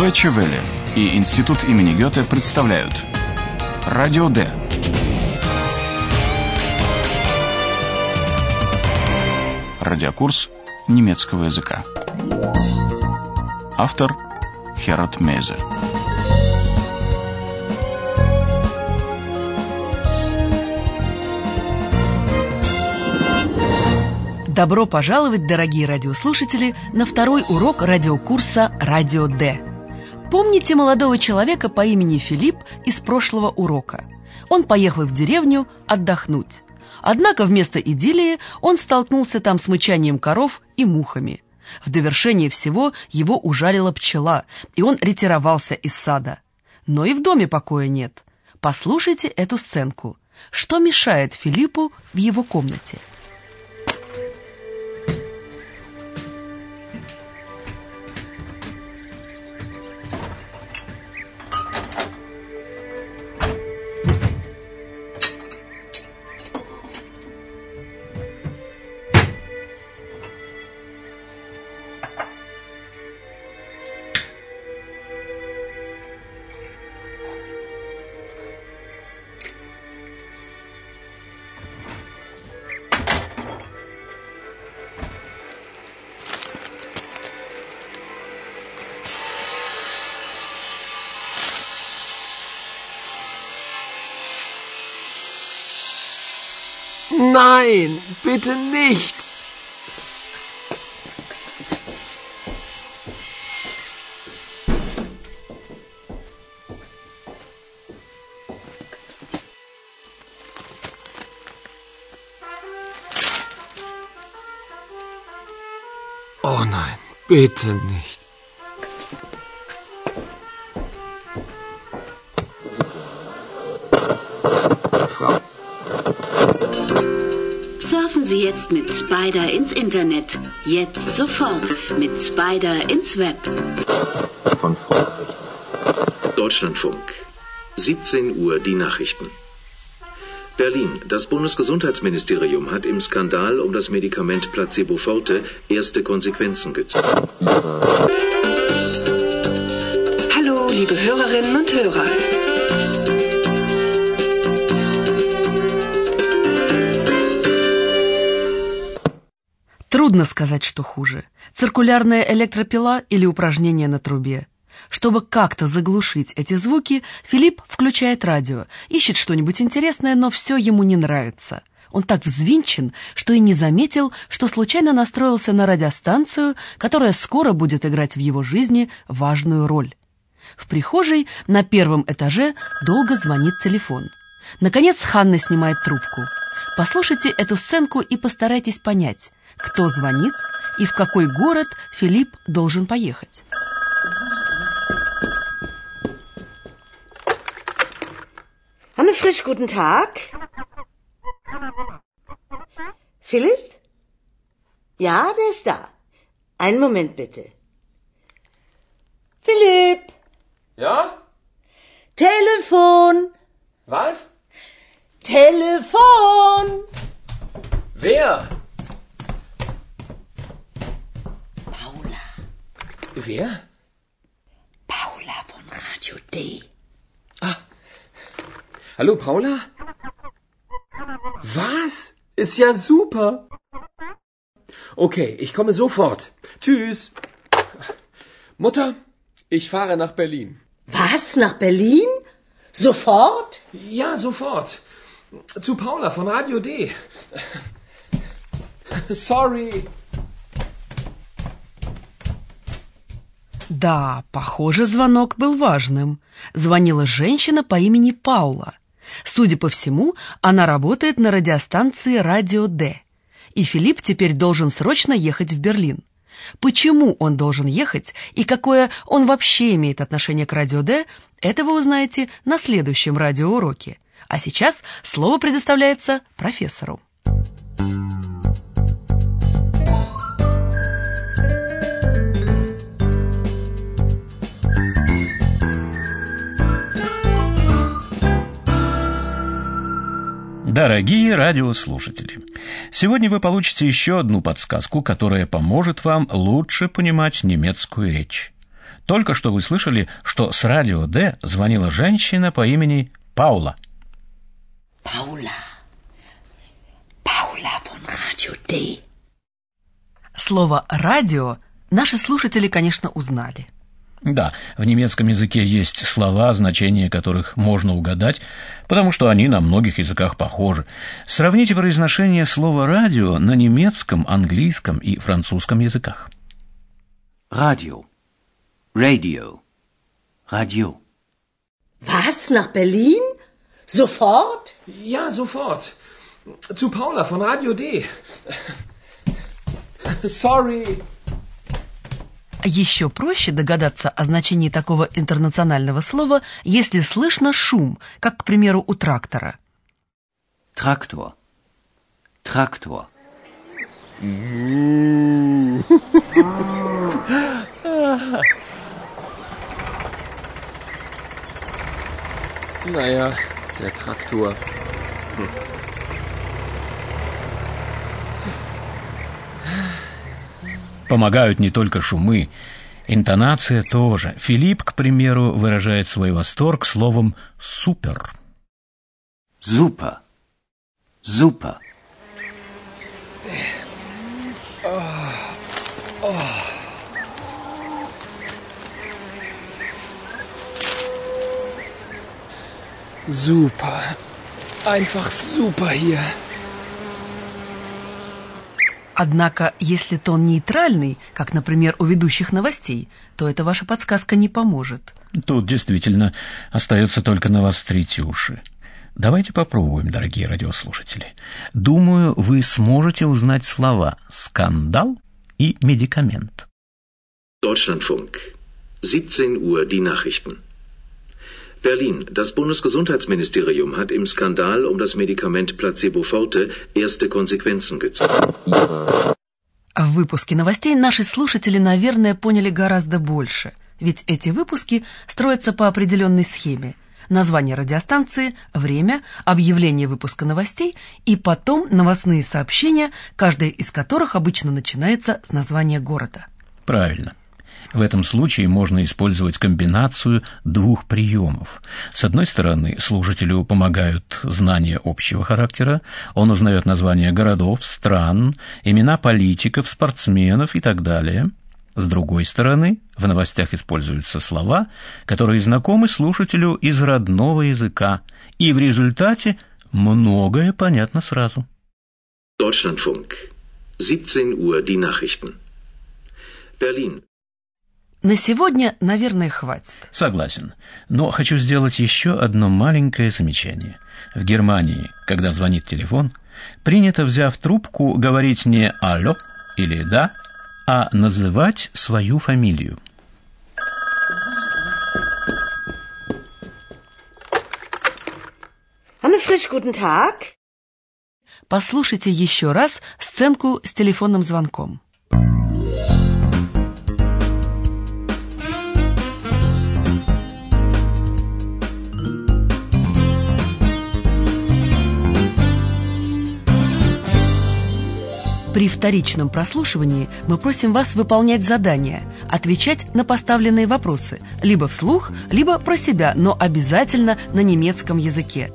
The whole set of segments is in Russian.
Deutsche Welle и Институт имени Гёте представляют Радио Д. Радиокурс немецкого языка. Автор Херат Мейзе. Добро пожаловать, дорогие радиослушатели, на второй урок радиокурса «Радио Д». Помните молодого человека по имени Филипп из прошлого урока? Он поехал в деревню отдохнуть. Однако вместо идиллии он столкнулся там с мычанием коров и мухами. В довершение всего его ужалила пчела, и он ретировался из сада. Но и в доме покоя нет. Послушайте эту сценку. Что мешает Филиппу в его комнате? Nein, bitte nicht. Oh nein, bitte nicht. Sie jetzt mit Spider ins Internet. Jetzt sofort mit Spider ins Web. von Vorrichten. Deutschlandfunk. 17 Uhr die Nachrichten. Berlin. Das Bundesgesundheitsministerium hat im Skandal um das Medikament Placebo Forte erste Konsequenzen gezogen. Hallo, liebe Hörerinnen und Hörer. Трудно сказать, что хуже. Циркулярная электропила или упражнение на трубе. Чтобы как-то заглушить эти звуки, Филипп включает радио, ищет что-нибудь интересное, но все ему не нравится. Он так взвинчен, что и не заметил, что случайно настроился на радиостанцию, которая скоро будет играть в его жизни важную роль. В прихожей на первом этаже долго звонит телефон. Наконец Ханна снимает трубку. Послушайте эту сценку и постарайтесь понять, кто звонит и в какой город Филипп должен поехать. Hanne Frisch, guten Tag. Philipp? Ja, der ist da. Einen Moment bitte. Philipp, Ja? Telefon, Was? Telefon. Wer? Wer? Paula von Radio D. Hallo, Paula? Was? Ist ja super. Okay, ich komme sofort. Tschüss. Mutter, ich fahre nach Berlin. Was, nach Berlin? Sofort? Ja, sofort. Zu Paula von Radio D. Sorry. Да, похоже, звонок был важным. Звонила женщина по имени Паула. Судя по всему, она работает на радиостанции «Радио Д». И Филипп теперь должен срочно ехать в Берлин. Почему он должен ехать и какое он вообще имеет отношение к «Радио Д», это вы узнаете на следующем радиоуроке. А сейчас слово предоставляется профессору. Дорогие радиослушатели, сегодня вы получите еще одну подсказку, которая поможет вам лучше понимать немецкую речь. Только что вы слышали, что с радио Д звонила женщина по имени Паула. Paula. Paula von Radio D. Слово «радио» наши слушатели, конечно, узнали. Да, в немецком языке есть слова, значения которых можно угадать, потому что они на многих языках похожи. Сравните произношение слова «радио» на немецком, английском и французском языках. Radio. Radio. Radio. Was? Nach Berlin? Sofort? Ja, sofort. Zu Paula von Radio D. Sorry. Еще проще догадаться о значении такого интернационального слова, если слышно шум, как, к примеру, у трактора. Traktor. Traktor. Naja, der Traktor. Помогают не только шумы, интонация тоже. Филипп, к примеру, выражает свой восторг словом «супер». Super. Super. Super. Einfach super hier. Однако, если тон нейтральный, как, например, у ведущих новостей, то эта ваша подсказка не поможет. Тут действительно остается только навострить уши. Давайте попробуем, дорогие радиослушатели. Думаю, вы сможете узнать слова «скандал» и «медикамент». Deutschlandfunk. 17 Uhr die Nachrichten. Berlin. Das Bundesgesundheitsministerium hat im Skandal um das Medikament Placebo Forte erste Konsequenzen gezogen. В выпуске новостей наши слушатели, наверное, поняли гораздо больше, ведь эти выпуски строятся по определенной схеме. Название радиостанции, время, объявление выпуска новостей и потом новостные сообщения, каждое из которых обычно начинается с названия города. Правильно. В этом случае можно использовать комбинацию двух приемов. С одной стороны, слушателю помогают знания общего характера, он узнает названия городов, стран, имена политиков, спортсменов и так далее. С другой стороны, в новостях используются слова, которые знакомы слушателю из родного языка, и в результате многое понятно сразу. Deutschlandfunk. 17 Uhr die Nachrichten. Berlin. На сегодня, наверное, хватит. Согласен. Но хочу сделать еще одно маленькое замечание. В Германии, когда звонит телефон, принято, взяв трубку, говорить не «алло» или «да», а называть свою фамилию. Anne Frisch, guten Tag. Послушайте еще раз сценку с телефонным звонком. При вторичном прослушивании мы просим вас выполнять задания, отвечать на поставленные вопросы, либо вслух, либо про себя, но обязательно на немецком языке.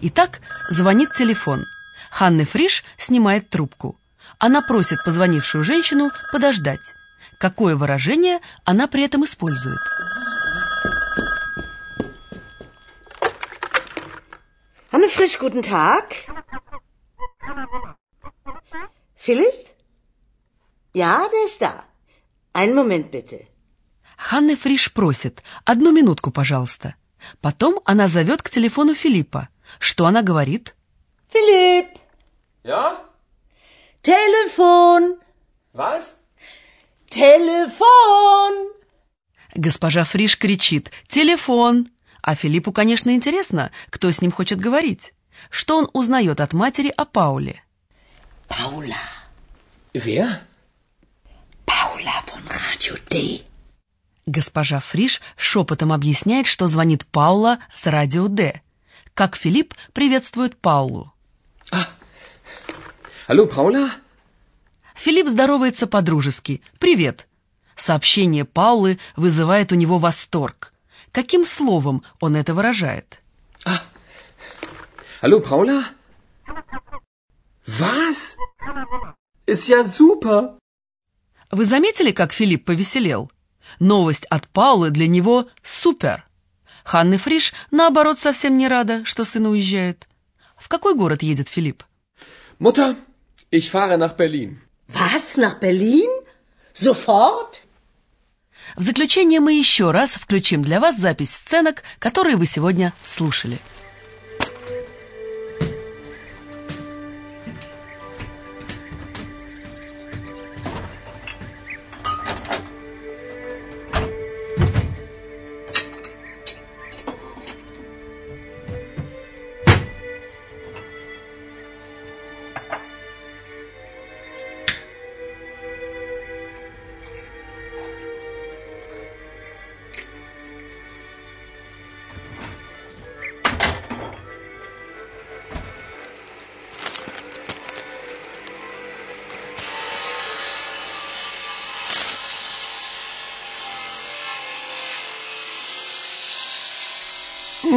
Итак, звонит телефон. Ханны Фриш снимает трубку. Она просит позвонившую женщину подождать. Какое выражение она при этом использует? Anne Frisch, guten Tag. Philipp? Ja, der ist da. Einen Moment bitte. Ханны Фриш просит «Одну минутку, пожалуйста». Потом она зовет к телефону Филиппа. Что она говорит? Philipp, Ja? Telefon, Was? Telefon. Госпожа Фриш кричит «Телефон!» А Филиппу, конечно, интересно, кто с ним хочет говорить. Что он узнает от матери о Пауле? Paula. Wer? Paula von Radio D. Госпожа Фриш шепотом объясняет, что звонит Паула с радио Д. Как Филипп приветствует Паулу. Hallo, Paula? Филипп здоровается по-дружески. «Привет». Сообщение Паулы вызывает у него восторг. Каким словом он это выражает? Ah. Hallo, Paula? Was? Ist ja super. Вы заметили, как Филипп повеселел? Новость от Паулы для него супер. Ханны Фриш, наоборот, совсем не рада, что сын уезжает. В какой город едет Филипп? Mutter, ich fahre nach Berlin. Was? Nach Berlin? Sofort? В заключение мы еще раз включим для вас запись сценок, которые вы сегодня слушали.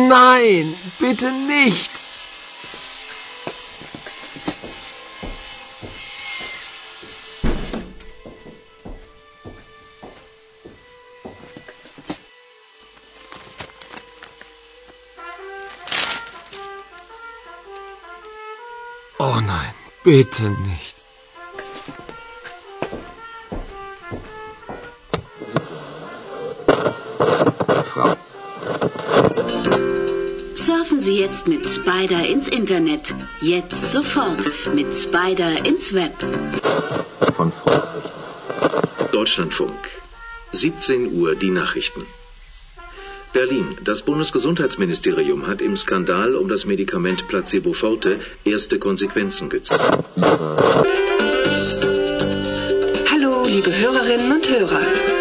Nein, bitte nicht. Oh nein, bitte nicht. Frau. Sie jetzt mit Spider ins Internet. Jetzt sofort mit Spider ins Web. Von. Deutschlandfunk. 17 Uhr die Nachrichten. Berlin. Das Bundesgesundheitsministerium hat im Skandal um das Medikament Placebo Forte erste Konsequenzen gezogen. Hallo, liebe Hörerinnen und Hörer.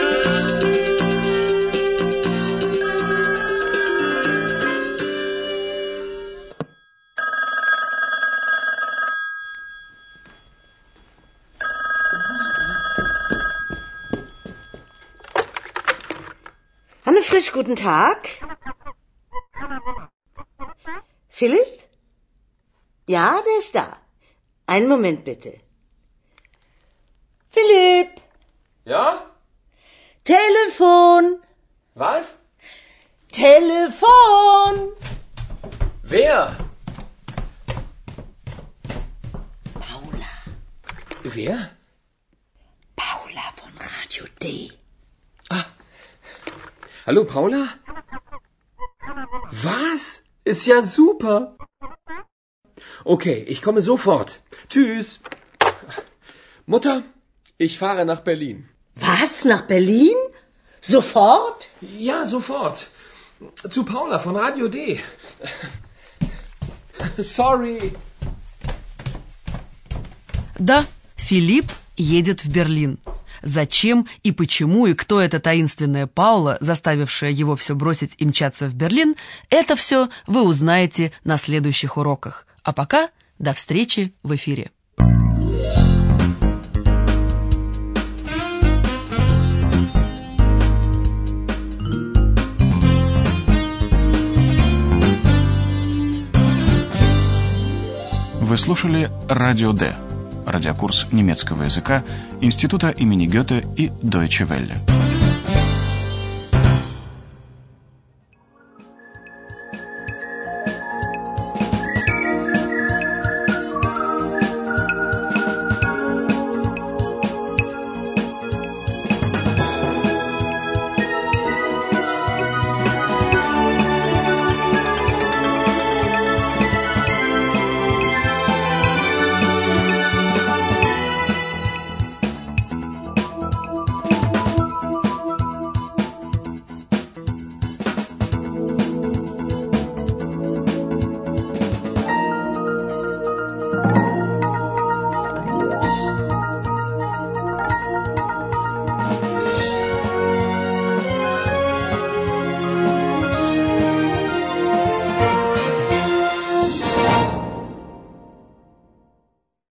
Frisch, guten Tag. Philipp? Ja, der ist da. Einen Moment bitte. Philipp, Ja? Telefon, Was? Telefon. Wer? Paula, Wer? Paula von Radio D. Hallo, Paula? Was? Ist ja super. Okay, ich komme sofort. Tschüss. Mutter, ich fahre nach Berlin. Was? Nach Berlin? Sofort? Ja, sofort. Zu Paula von Radio D. Sorry. Да, Филипп едет в Берлин. Зачем и почему и кто эта таинственная Паула, заставившая его все бросить и мчаться в Берлин, это все вы узнаете на следующих уроках. А пока до встречи в эфире. Вы слушали «Радио Д» – радиокурс немецкого языка Института имени Гёте и Deutsche Welle.